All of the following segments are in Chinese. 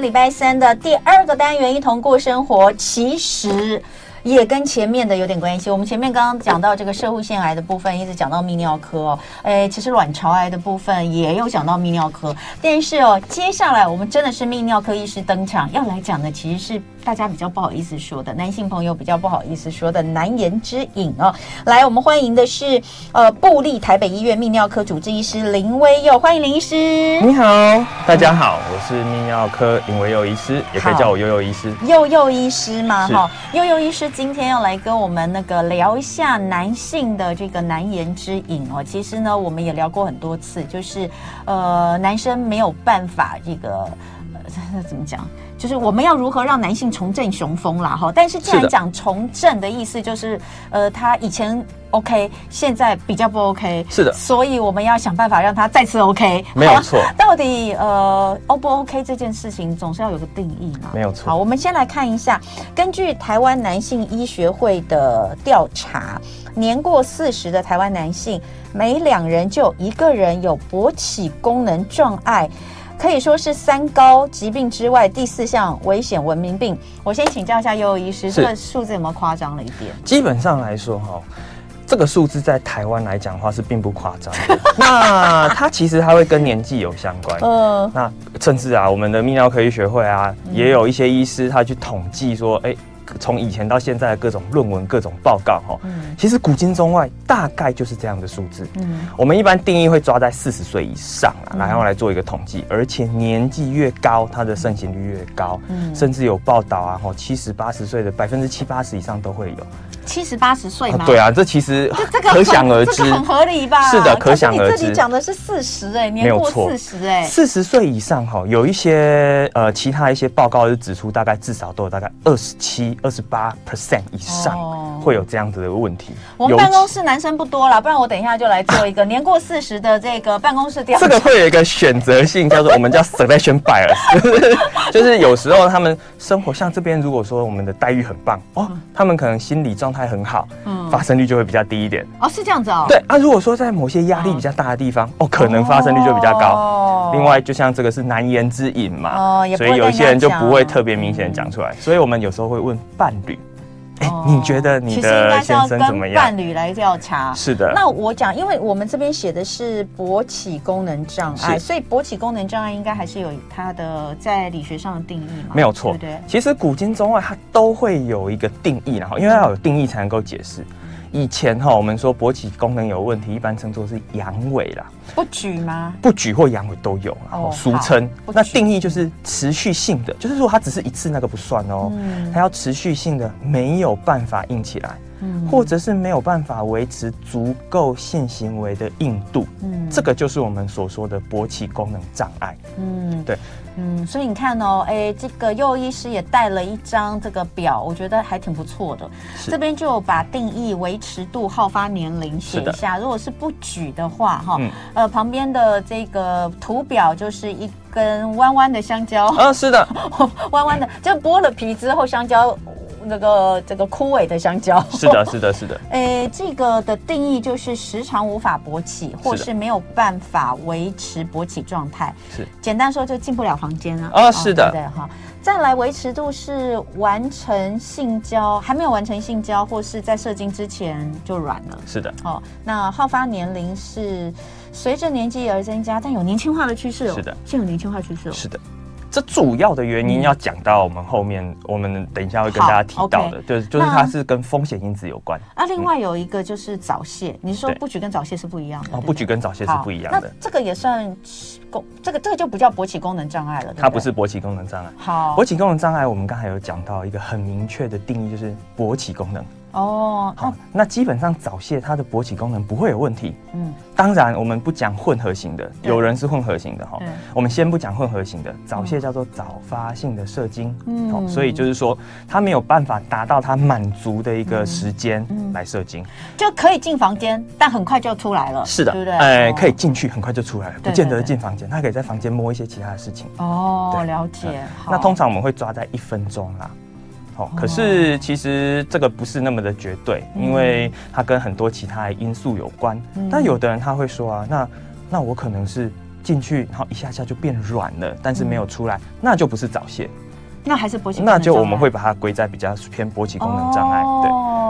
礼拜三的第二个单元，一同过生活，其实。也跟前面的有点关系。我们前面刚刚讲到这个社会腺癌的部分，一直讲到泌尿科哦。哎，其实卵巢癌的部分也有讲到泌尿科。但是哦，接下来我们真的是泌尿科医师登场，要来讲的其实是大家比较不好意思说的，男性朋友比较不好意思说的难言之隐哦。来，我们欢迎的是呃布立台北医院泌尿科主治医师林威佑，欢迎林医师。你好，大家好，我是泌尿科林威佑医师，也可以叫我佑佑医师。佑佑医师嘛，哈，佑佑医师。今天要来跟我们那个聊一下男性的这个难言之隐哦。其实呢，我们也聊过很多次，就是呃，男生没有办法这个呃，怎么讲？就是我们要如何让男性重振雄风啦？哈。但是既然讲重振的意思，就是呃，他以前。OK，现在比较不 OK，是的，所以我们要想办法让他再次 OK，没有错。到底呃，O 不 OK 这件事情总是要有个定义嘛？没有错。好，我们先来看一下，根据台湾男性医学会的调查，年过四十的台湾男性，每两人就有一个人有勃起功能障碍，可以说是三高疾病之外第四项危险文明病。我先请教一下悠悠医师，这个数字有没有夸张了一点？基本上来说，哈。这个数字在台湾来讲的话是并不夸张的，那它其实它会跟年纪有相关。嗯，那甚至啊，我们的泌尿科医学会啊，也有一些医师他去统计说，哎，从以前到现在的各种论文、各种报告，哈，其实古今中外大概就是这样的数字。嗯，我们一般定义会抓在四十岁以上啊，然后来做一个统计，而且年纪越高，它的盛行率越高。嗯，甚至有报道啊，哈，七十八十岁的百分之七八十以上都会有。七十八十岁吗？对啊，这其实这个可想而知，这个很合理吧？是的，可想而知。你这里讲的是四十哎，年过四十哎，四十岁以上哈，有一些呃其他一些报告是指出，大概至少都有大概二十七、二十八 percent 以上会有这样子的问题。我们办公室男生不多啦，不然我等一下就来做一个年过四十的这个办公室调查。这个会有一个选择性，叫做我们叫 selection bias，就是有时候他们生活像这边，如果说我们的待遇很棒哦，他们可能心理状态。还很好，嗯，发生率就会比较低一点哦，是这样子哦。对啊，如果说在某些压力比较大的地方，哦，可能发生率就比较高。哦，另外，就像这个是难言之隐嘛，哦，所以有一些人就不会特别明显讲出来。所以我们有时候会问伴侣。哎，你觉得你的先生怎么样？伴侣来调查。是的。那我讲，因为我们这边写的是勃起功能障碍，所以勃起功能障碍应该还是有它的在理学上的定义嘛？没有错，对不对？其实古今中外它都会有一个定义，然后因为要有定义才能够解释。以前哈，我们说勃起功能有问题，一般称作是阳痿啦。不举吗？不举或阳痿都有，然后俗称。那定义就是持续性的，就是说它只是一次那个不算哦，它要持续性的没有办法硬起来。或者是没有办法维持足够性行为的硬度，嗯，这个就是我们所说的勃起功能障碍，嗯，对，嗯，所以你看哦，哎，这个右医师也带了一张这个表，我觉得还挺不错的。是。这边就把定义、维持度、好发年龄写一下。如果是不举的话，哈，嗯、呃，旁边的这个图表就是一根弯弯的香蕉，啊，是的，弯弯的，就剥了皮之后香蕉。那个这个枯萎的香蕉，是的，是的，是的。诶，这个的定义就是时常无法勃起，或是没有办法维持勃起状态。是，简单说就进不了房间啊。哦，是的，对哈。再来维持度是完成性交，还没有完成性交，或是在射精之前就软了。是的。哦，那好发年龄是随着年纪而增加，但有年轻化的趋势哦。是的，现有年轻化趋势哦。是的。这主要的原因要讲到我们后面，嗯、我们等一下会跟大家提到的，就是、就是它是跟风险因子有关。啊，另外有一个就是早泄，嗯、你是说不举跟早泄是不一样的？哦，不举跟早泄是不一样的。那这个也算功，这个这个就不叫勃起功能障碍了，它不是勃起功能障碍。好，勃起功能障碍，我们刚才有讲到一个很明确的定义，就是勃起功能。哦，好，那基本上早泄它的勃起功能不会有问题。嗯，当然我们不讲混合型的，有人是混合型的哈。我们先不讲混合型的，早泄叫做早发性的射精。嗯，所以就是说它没有办法达到它满足的一个时间来射精，就可以进房间，但很快就出来了。是的，对不对？哎，可以进去，很快就出来了，不见得进房间，他可以在房间摸一些其他的事情。哦，了解。那通常我们会抓在一分钟啦。哦，可是其实这个不是那么的绝对，因为它跟很多其他因素有关。但有的人他会说啊，那那我可能是进去，然后一下下就变软了，但是没有出来，嗯、那就不是早泄。那还是勃起，那就我们会把它归在比较偏勃起功能障碍。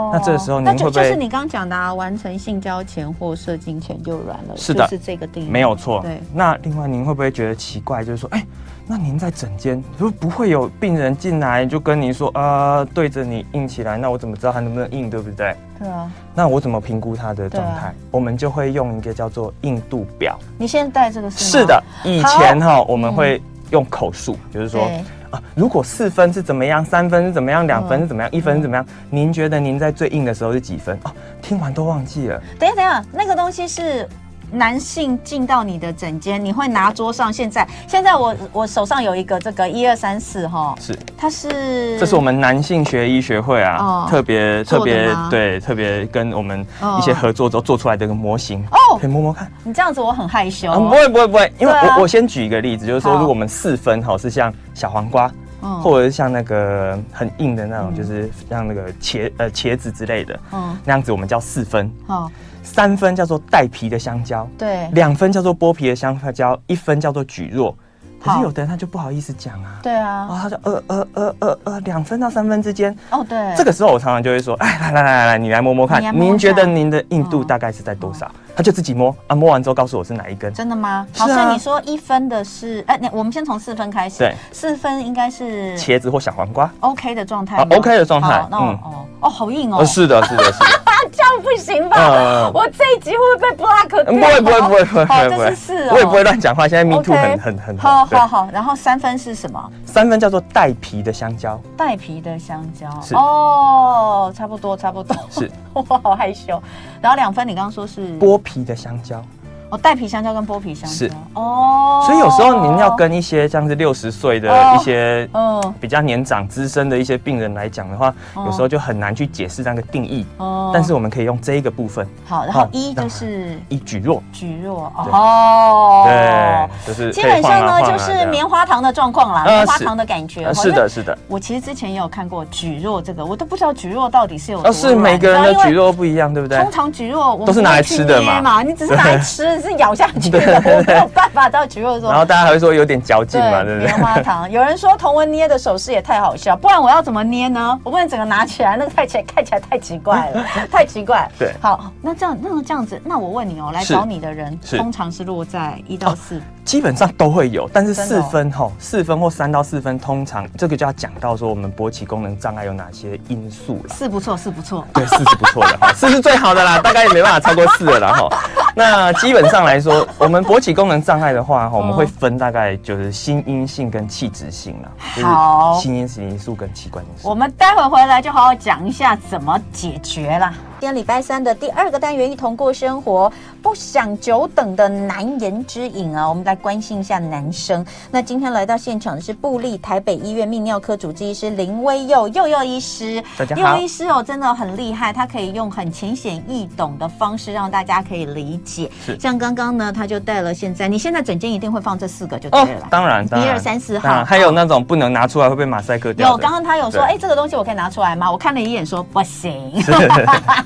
哦、那这个时候您会不会？就是你刚刚讲的啊，完成性交前或射精前就软了，是的，是这个定义，没有错。对，那另外您会不会觉得奇怪？就是说，哎、欸，那您在诊间，如果不会有病人进来就跟您说，啊、呃，对着你硬起来，那我怎么知道他能不能硬，对不对？对啊。那我怎么评估他的状态？啊、我们就会用一个叫做硬度表。你现在戴这个是？是的，以前哈我们会用口述，嗯、就是说。啊，如果四分是怎么样，三分是怎么样，两分是怎么样，一分是怎么样？您觉得您在最硬的时候是几分？哦，听完都忘记了。等一下，等一下，那个东西是。男性进到你的枕间，你会拿桌上。现在，现在我我手上有一个这个一二三四哈，是，它是，这是我们男性学医学会啊，哦、特别特别对，特别跟我们一些合作之后做出来的一个模型哦，可以摸摸看。你这样子我很害羞、不会不会不会，因为我、啊、我先举一个例子，就是说，如果我们四分哈是像小黄瓜，嗯、或者是像那个很硬的那种，就是像那个茄呃茄子之类的，嗯，那样子我们叫四分，好。三分叫做带皮的香蕉，对，两分叫做剥皮的香蕉，一分叫做蒟蒻。可是有的人他就不好意思讲啊，对啊，哦，他就呃呃呃呃呃两分到三分之间，哦对，这个时候我常常就会说，哎来来来来来，你来摸摸看，您觉得您的硬度大概是在多少？他就自己摸啊，摸完之后告诉我是哪一根。真的吗？好，所以你说一分的是，哎，我们先从四分开始，对，四分应该是茄子或小黄瓜，OK 的状态，OK 的状态，嗯。哦哦好硬哦，是的是的是的。这样不行吧？我这一集会不会被 block 掉？不会不会不会不会好，这是四，我也不会乱讲话。现在 me too 很很很好，好好。然后三分是什么？三分叫做带皮的香蕉。带皮的香蕉是哦，差不多差不多。是，我好害羞。然后两分，你刚刚说是剥皮的香蕉。哦，带皮香蕉跟剥皮香蕉是哦，所以有时候您要跟一些像是六十岁的一些嗯比较年长资深的一些病人来讲的话，有时候就很难去解释那个定义哦。但是我们可以用这一个部分。好，然后一就是一蒟蒻，蒟蒻哦，对，就是基本上呢就是棉花糖的状况啦，棉花糖的感觉。是的，是的。我其实之前也有看过蒟蒻这个，我都不知道蒟蒻到底是有。是每个人的蒟蒻不一样，对不对？通常蒟蒻我都是拿来吃的嘛，你只是拿来 吃，是咬下去。我没有办法到蒟蒻说，然后大家还会说有点嚼劲嘛，对不对？棉花糖，有人说童文捏的手势也太好笑，不然我要怎么捏呢？我不能整个拿起来，那个看起来看起来太奇怪了，太奇怪。对，好，那这样，那个这样子，那我问你哦，来找你的人通常是落在一到四，基本上都会有，但是四分哈，四分或三到四分，通常这个就要讲到说我们勃起功能障碍有哪些因素了。四不错，是不错，对，四是不错的哈，四是最好的啦，大概也没办法超过四了啦哈。那基本上来说，我们勃起功能障碍的话，哈，我们会分大概就是心因性跟器质性啦。好，心因性因素跟器官因素。我们待会回来就好好讲一下怎么解决啦。今天礼拜三的第二个单元，一同过生活，不想久等的难言之隐啊，我们来关心一下男生。那今天来到现场的是布利台北医院泌尿科主治医师林威佑佑佑医师。大家好，佑医师哦，真的很厉害，他可以用很浅显易懂的方式让大家可以理解。是，像刚刚呢，他就带了现在，你现在整间一定会放这四个就对了。哦，当然，一二三四号，还有那种不能拿出来会被马赛克掉。有，刚刚他有说，哎，这个东西我可以拿出来吗？我看了一眼，说不行。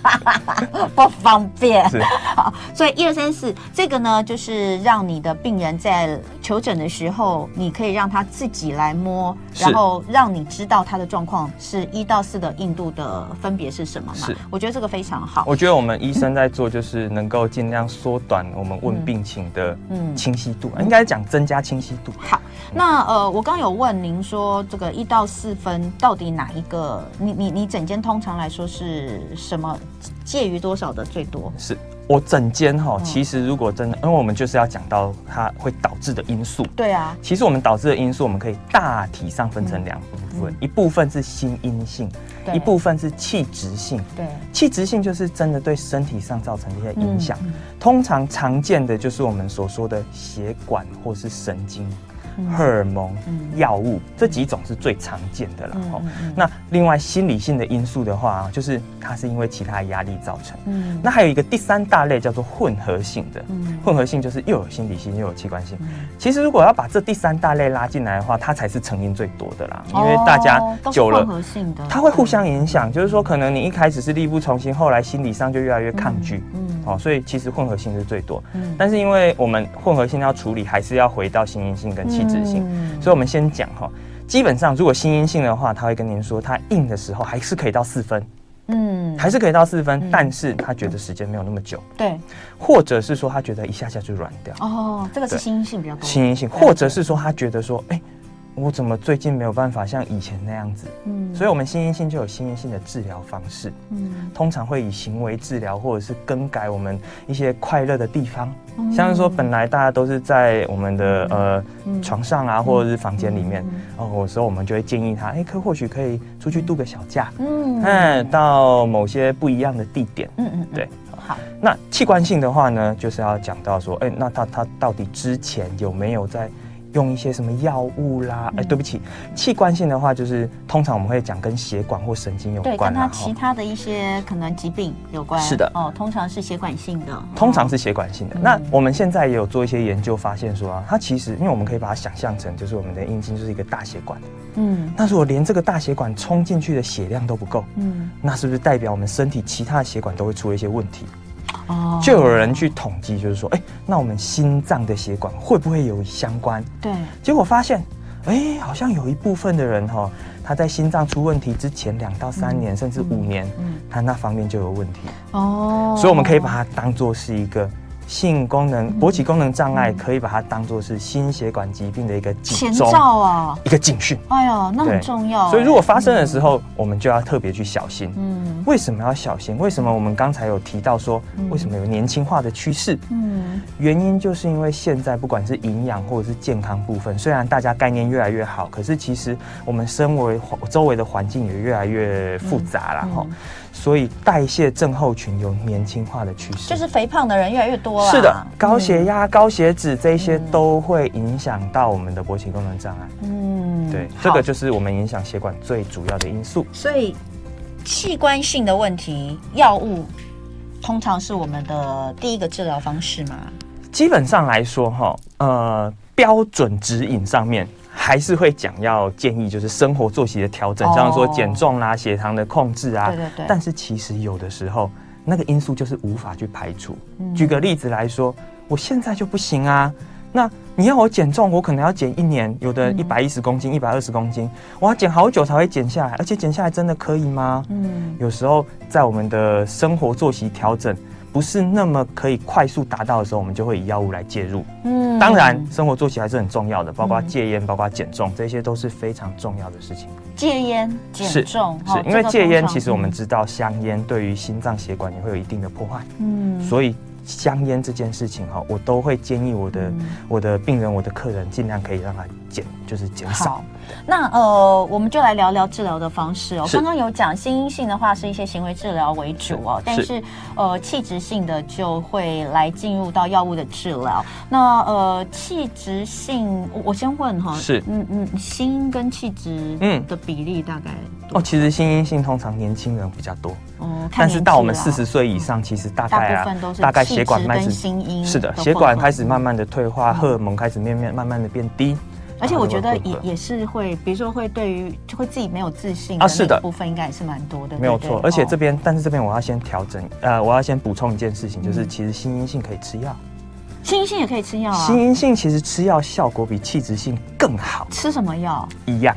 不方便，是好，所以一二三四这个呢，就是让你的病人在求诊的时候，你可以让他自己来摸，然后让你知道他的状况是一到四的硬度的分别是什么嘛？是，我觉得这个非常好。我觉得我们医生在做，就是能够尽量缩短我们问病情的嗯清晰度，嗯、应该讲增加清晰度。好，那呃，我刚有问您说，这个一到四分到底哪一个？你你你整间通常来说是什么？介于多少的最多？是我整间哈，其实如果真的，因为我们就是要讲到它会导致的因素。对啊，其实我们导致的因素，我们可以大体上分成两部分，一部分是心因性，一部分是器质性。对，器质性就是真的对身体上造成一些影响。通常常见的就是我们所说的血管或是神经。荷尔蒙、药物这几种是最常见的了。哦，那另外心理性的因素的话，就是它是因为其他压力造成。嗯，那还有一个第三大类叫做混合性的。嗯，混合性就是又有心理性又有器官性。其实如果要把这第三大类拉进来的话，它才是成因最多的啦。因为大家久了，它会互相影响。就是说，可能你一开始是力不从心，后来心理上就越来越抗拒。嗯，哦，所以其实混合性是最多。嗯，但是因为我们混合性要处理，还是要回到心因性跟器质性。所以我们先讲哈，基本上如果心阴性的话，他会跟您说，他硬的时候还是可以到四分。嗯，还是可以到四分，嗯、但是他觉得时间没有那么久，对，或者是说他觉得一下下就软掉。哦，这个是心因性比较多。心因性，或者是说他觉得说，哎、欸。我怎么最近没有办法像以前那样子？嗯，所以我们心因性就有心因性的治疗方式。嗯，通常会以行为治疗或者是更改我们一些快乐的地方，嗯、像是说本来大家都是在我们的、嗯、呃、嗯、床上啊，或者是房间里面，哦，有时候我们就会建议他，哎、欸，可或许可以出去度个小假，嗯，嗯，到某些不一样的地点，嗯嗯，对，好。那器官性的话呢，就是要讲到说，哎、欸，那他他到底之前有没有在？用一些什么药物啦？哎、对不起，器官性的话，就是通常我们会讲跟血管或神经有关，对，跟它其他的一些可能疾病有关。是的，哦，通常是血管性的，通常是血管性的。嗯、那我们现在也有做一些研究，发现说啊，它其实因为我们可以把它想象成，就是我们的阴茎就是一个大血管。嗯，那如果连这个大血管冲进去的血量都不够，嗯，那是不是代表我们身体其他的血管都会出一些问题？就有人去统计，就是说，哎、欸，那我们心脏的血管会不会有相关？对，结果发现，哎、欸，好像有一部分的人哈，他在心脏出问题之前两到三年，嗯、甚至五年，嗯，他那方面就有问题。哦，所以我们可以把它当做是一个。性功能勃起功能障碍可以把它当做是心血管疾病的一个前兆啊，一个警讯。哎呦，那很重要。所以如果发生的时候，我们就要特别去小心。嗯，为什么要小心？为什么我们刚才有提到说，为什么有年轻化的趋势？嗯，原因就是因为现在不管是营养或者是健康部分，虽然大家概念越来越好，可是其实我们身为周围的环境也越来越复杂了哈。所以代谢症候群有年轻化的趋势，就是肥胖的人越来越多了。是的，高血压、嗯、高血脂这些都会影响到我们的勃起功能障碍。嗯，对，好这个就是我们影响血管最主要的因素。所以器官性的问题，药物通常是我们的第一个治疗方式吗？基本上来说，哈，呃，标准指引上面。还是会讲要建议，就是生活作息的调整，像说减重啦、血糖的控制啊。对对对。但是其实有的时候，那个因素就是无法去排除。举个例子来说，我现在就不行啊。那你要我减重，我可能要减一年，有的一百一十公斤、一百二十公斤，我要减好久才会减下来，而且减下来真的可以吗？嗯。有时候在我们的生活作息调整。不是那么可以快速达到的时候，我们就会以药物来介入。嗯，当然，生活作息还是很重要的，包括戒烟、包括减重，这些都是非常重要的事情。戒烟、减重，是，是因为戒烟，其实我们知道香烟对于心脏血管也会有一定的破坏。嗯，所以。香烟这件事情哈，我都会建议我的、嗯、我的病人、我的客人尽量可以让他减，就是减少。那呃，我们就来聊聊治疗的方式哦。刚刚有讲心因性的话是一些行为治疗为主哦，是但是，是呃器质性的就会来进入到药物的治疗。那呃器质性，我先问哈，是嗯嗯，心因跟器质嗯的比例大概？哦，其实心阴性通常年轻人比较多，哦，但是到我们四十岁以上，其实大概啊，大概血管开始是的，血管开始慢慢的退化，荷尔蒙开始慢慢慢慢的变低，而且我觉得也也是会，比如说会对于就会自己没有自信啊，是的。部分应该也是蛮多的，没有错。而且这边，但是这边我要先调整，呃，我要先补充一件事情，就是其实心因性可以吃药，心因性也可以吃药啊，心因性其实吃药效果比器质性更好，吃什么药？一样。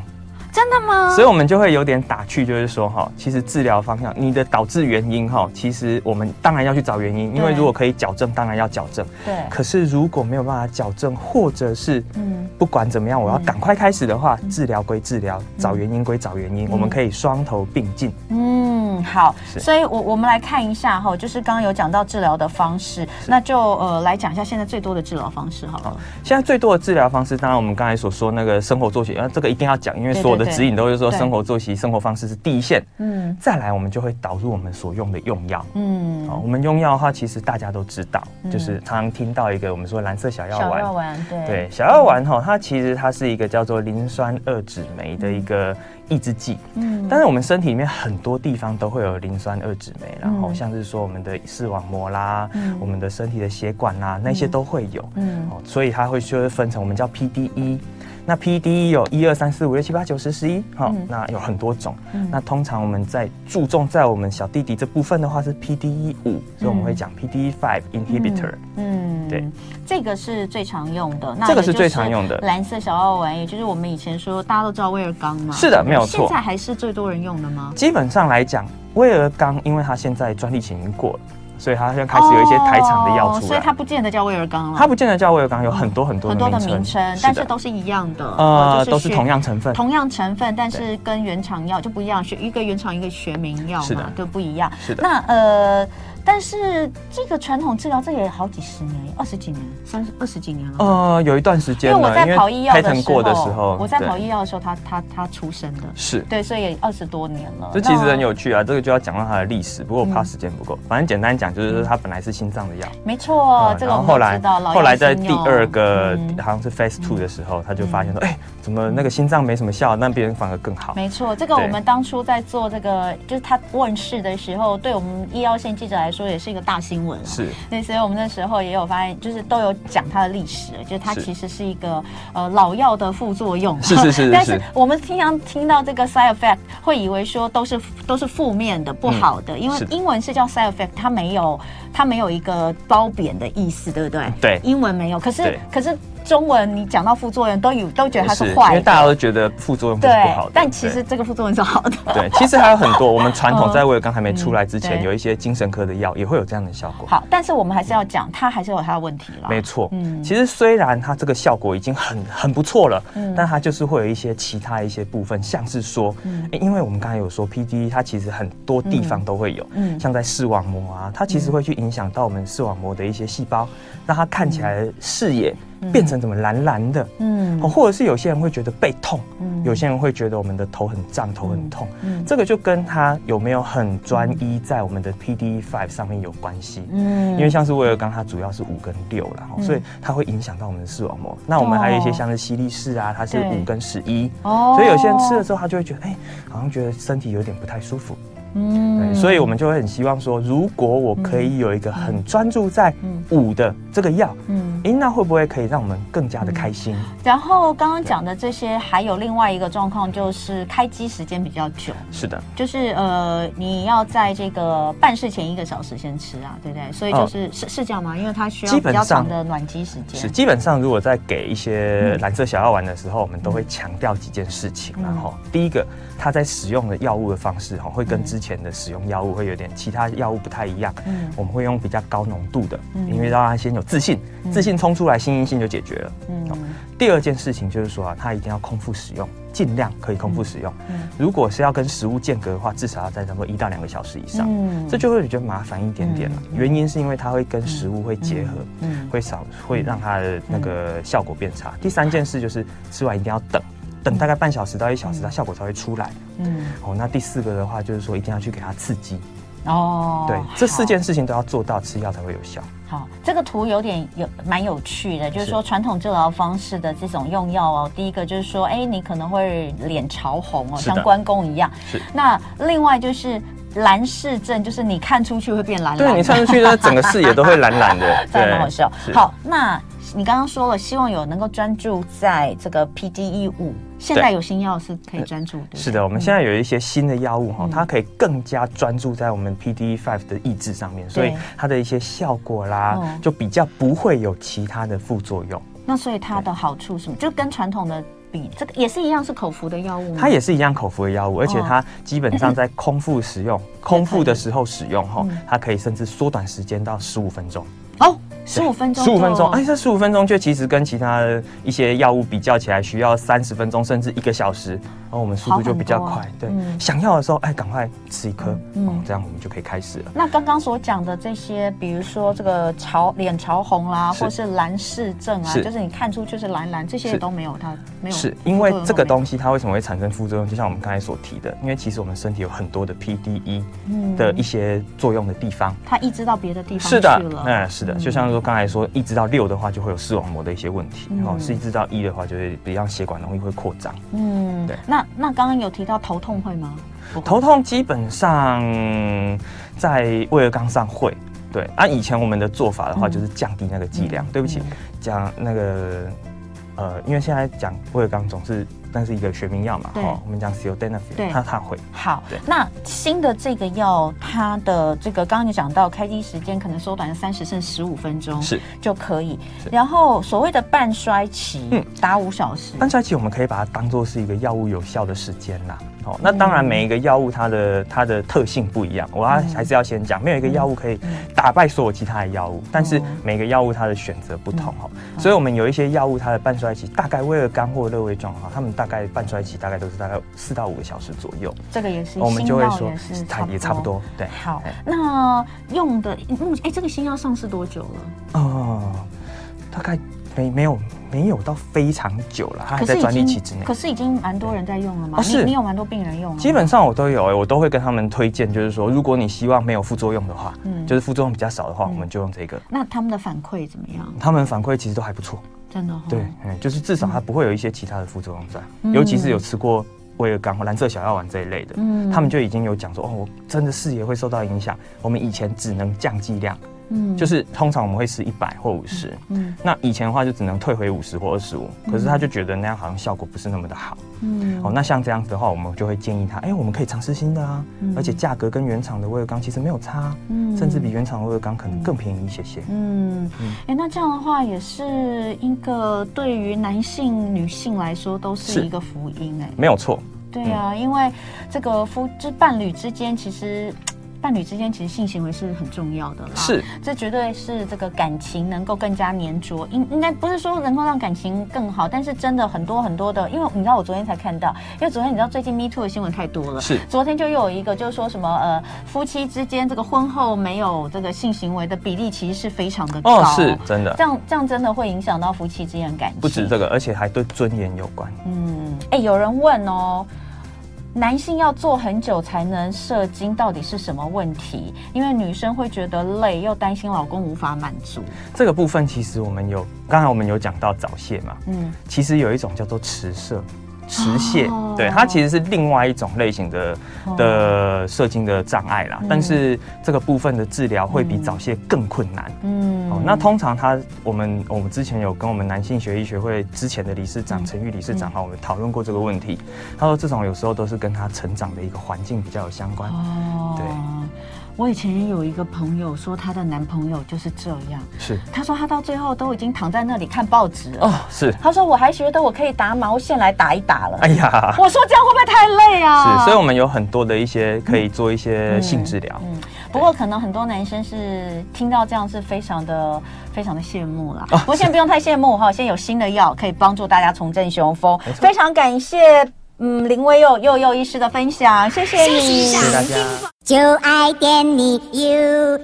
真的吗？所以我们就会有点打趣，就是说哈，其实治疗方向，你的导致原因哈，其实我们当然要去找原因，因为如果可以矫正，当然要矫正。对。可是如果没有办法矫正，或者是嗯，不管怎么样，我要赶快开始的话，治疗归治疗，找原因归找原因，我们可以双头并进。嗯。嗯，好，所以我我们来看一下哈，就是刚刚有讲到治疗的方式，那就呃来讲一下现在最多的治疗方式好了。现在最多的治疗方式，当然我们刚才所说那个生活作息，啊，这个一定要讲，因为所有的指引都是说生活作息、生活方式是第一线。嗯，再来我们就会导入我们所用的用药。嗯，我们用药的话，其实大家都知道，就是常常听到一个我们说蓝色小药丸。小药丸，对。对，小药丸哈，它其实它是一个叫做磷酸二酯酶的一个。抑制剂，嗯，但是我们身体里面很多地方都会有磷酸二酯酶，然后像是说我们的视网膜啦，嗯，我们的身体的血管啦，那些都会有，嗯，哦，所以它会就会分成我们叫 PDE。那 PDE 有一二三四五六七八九十十一，好，那有很多种。嗯、那通常我们在注重在我们小弟弟这部分的话是 PDE 五，所以我们会讲 PDE five inhibitor。嗯，对，这个是最常用的。那这个是最常用的蓝色小药丸，也就是我们以前说大家都知道威尔刚吗？是的，没有错。现在还是最多人用的吗？基本上来讲，威尔刚，因为它现在专利期已经过了。所以它现在开始有一些台厂的药出来，所以它不见得叫威尔刚了。它不见得叫威尔刚，有很多很多很多的名称，但是都是一样的，呃，都是同样成分，同样成分，但是跟原厂药就不一样，学一个原厂一个学名药嘛，都不一样。是的。那呃。但是这个传统治疗，这也好几十年，二十几年，三十二十几年了。呃，有一段时间，因为我在跑医药的时候，的时候我在跑医药的时候，他他他出生的，是。对，所以也二十多年了。这其实很有趣啊，这个就要讲到它的历史，不过我怕时间不够，反正简单讲就是它本来是心脏的药，没错，这个我们后来知道。后来在第二个好像是 Phase Two 的时候，他就发现说，哎，怎么那个心脏没什么效，那别人反而更好。没错，这个我们当初在做这个，就是他问世的时候，对我们医药线记者来说，也是一个大新新闻是，对，所以我们那时候也有发现，就是都有讲它的历史，就是它其实是一个呃老药的副作用。是是是。但是我们经常听到这个 side effect，会以为说都是都是负面的、不好的，因为英文是叫 side effect，它没有它没有一个褒贬的意思，对不对？对，英文没有。可是可是。中文你讲到副作用，都有都觉得它是坏的，因为大家都觉得副作用是不好的。但其实这个副作用是好的。对，其实还有很多。我们传统在威而钢还没出来之前，有一些精神科的药也会有这样的效果。好，但是我们还是要讲，它还是有它的问题了。没错，嗯，其实虽然它这个效果已经很很不错了，嗯，但它就是会有一些其他一些部分，像是说，嗯，因为我们刚才有说 PDE，它其实很多地方都会有，嗯，像在视网膜啊，它其实会去影响到我们视网膜的一些细胞，让它看起来视野。变成怎么蓝蓝的，嗯，或者是有些人会觉得背痛，嗯，有些人会觉得我们的头很胀，头很痛，嗯，这个就跟他有没有很专一在我们的 PDE five 上面有关系，嗯，因为像是威尔刚，它主要是五跟六了，所以它会影响到我们的视网膜。那我们还有一些像是西力士啊，它是五跟十一，哦，所以有些人吃了之后，他就会觉得，哎，好像觉得身体有点不太舒服。嗯，所以我们就会很希望说，如果我可以有一个很专注在五的这个药，嗯，哎，那会不会可以让我们更加的开心？然后刚刚讲的这些，还有另外一个状况，就是开机时间比较久。是的，就是呃，你要在这个办事前一个小时先吃啊，对不对？所以就是是是这样吗？因为它需要比较长的暖机时间。是，基本上如果在给一些蓝色小药丸的时候，我们都会强调几件事情。然后第一个，它在使用的药物的方式哈，会跟之前的使用药物会有点其他药物不太一样，嗯，我们会用比较高浓度的，嗯，因为让他先有自信，自信冲出来，心因性就解决了。嗯，第二件事情就是说啊，他一定要空腹使用，尽量可以空腹使用。嗯，如果是要跟食物间隔的话，至少要在差不多一到两个小时以上。嗯，这就会比较麻烦一点点了。原因是因为它会跟食物会结合，嗯，会少会让它的那个效果变差。第三件事就是吃完一定要等。等大概半小时到一小时，它效果才会出来。嗯，哦，那第四个的话就是说，一定要去给它刺激。哦，对，这四件事情都要做到，吃药才会有效。好，这个图有点有蛮有趣的，就是说传统治疗方式的这种用药哦，第一个就是说，哎，你可能会脸潮红哦，像关公一样。是。那另外就是蓝视症，就是你看出去会变蓝蓝。对，你看出去呢，整个视野都会蓝蓝的，这蛮好笑。好，那。你刚刚说了，希望有能够专注在这个 PDE 五，现在有新药是可以专注的。是的，我们现在有一些新的药物哈，它可以更加专注在我们 PDE five 的抑制上面，所以它的一些效果啦，就比较不会有其他的副作用。那所以它的好处是什么？就跟传统的比，这个也是一样是口服的药物吗？它也是一样口服的药物，而且它基本上在空腹使用，空腹的时候使用哈，它可以甚至缩短时间到十五分钟。哦。十五分钟，十五分钟，哎，这十五分钟就其实跟其他的一些药物比较起来，需要三十分钟甚至一个小时，然后我们速度就比较快。对，嗯、想要的时候，哎，赶快吃一颗，嗯，嗯，这样我们就可以开始了。那刚刚所讲的这些，比如说这个潮脸潮红啦，是或是蓝氏症啊，是就是你看出就是蓝蓝，这些都没有，它没有。是因为这个东西它为什么会产生副作用？就像我们刚才所提的，因为其实我们身体有很多的 PDE 的一些作用的地方，它抑制到别的地方是的，嗯，是的，就像说刚才说抑制。到六的话，就会有视网膜的一些问题；然后是一直到一的话，就是比较血管容易会扩张。嗯，对。那那刚刚有提到头痛会吗？头痛基本上在威尔刚上会。对，按、啊、以前我们的做法的话，就是降低那个剂量。嗯、对不起，讲那个呃，因为现在讲威尔刚总是。但是一个学名药嘛，对哦，我们讲 Sildenafil，它它会好。那新的这个药，它的这个刚刚你讲到开机时间可能缩短了三十甚至十五分钟，是就可以。然后所谓的半衰期，嗯，达五小时。半衰期我们可以把它当做是一个药物有效的时间啦。哦，那当然每一个药物它的它的特性不一样，我要还是要先讲，没有一个药物可以打败所有其他的药物，但是每个药物它的选择不同哦，所以我们有一些药物它的半衰期大概威而钢或乐威壮哈，他们大概半衰期大概都是大概四到五个小时左右，这个也是，我们就会说它也差不多，对。好，那用的目，哎，这个新药上市多久了？哦，大概。没没有没有到非常久了，它还在专利期之内。可是已经蛮多人在用了吗？是，你有蛮多病人用。基本上我都有哎，我都会跟他们推荐，就是说，如果你希望没有副作用的话，嗯，就是副作用比较少的话，我们就用这个。那他们的反馈怎么样？他们反馈其实都还不错，真的。对，嗯，就是至少它不会有一些其他的副作用在，尤其是有吃过威尔刚或蓝色小药丸这一类的，嗯，他们就已经有讲说，哦，我真的视野会受到影响。我们以前只能降剂量。嗯，就是通常我们会是一百或五十，嗯，那以前的话就只能退回五十或二十五，可是他就觉得那样好像效果不是那么的好，嗯，哦，那像这样子的话，我们就会建议他，哎，我们可以尝试新的啊，而且价格跟原厂的威尔刚其实没有差，嗯，甚至比原厂的威尔刚可能更便宜一些些，嗯。嗯，哎，那这样的话也是一个对于男性、女性来说都是一个福音，哎，没有错，对啊，因为这个夫之伴侣之间其实。伴侣之间其实性行为是很重要的啦，是，这绝对是这个感情能够更加粘着，应应该不是说能够让感情更好，但是真的很多很多的，因为你知道我昨天才看到，因为昨天你知道最近 Me Too 的新闻太多了，是，昨天就又有一个就是说什么呃夫妻之间这个婚后没有这个性行为的比例其实是非常的高，哦，是真的，这样这样真的会影响到夫妻之间的感情，不止这个，而且还对尊严有关，嗯，哎，有人问哦。男性要做很久才能射精，到底是什么问题？因为女生会觉得累，又担心老公无法满足。这个部分其实我们有，刚才我们有讲到早泄嘛，嗯，其实有一种叫做迟射。迟泄，哦、对，它其实是另外一种类型的的射精的障碍啦，嗯、但是这个部分的治疗会比早泄更困难。嗯，哦，那通常他我们我们之前有跟我们男性学医学会之前的理事长陈玉理事长哈，嗯、我们讨论过这个问题。他说这种有时候都是跟他成长的一个环境比较有相关。哦，对。我以前有一个朋友说，她的男朋友就是这样。是，她说她到最后都已经躺在那里看报纸了。哦，是。她说我还觉得我可以打毛线来打一打了。哎呀，我说这样会不会太累啊？是，所以我们有很多的一些可以做一些性治疗。嗯，嗯，不过可能很多男生是听到这样是非常的非常的羡慕啦。哦，不过现在不用太羡慕哈，现在有新的药可以帮助大家重振雄风。非常感谢。嗯，林威祐祐祐医师的分享，谢谢你，谢谢大家。就爱点你 UFO。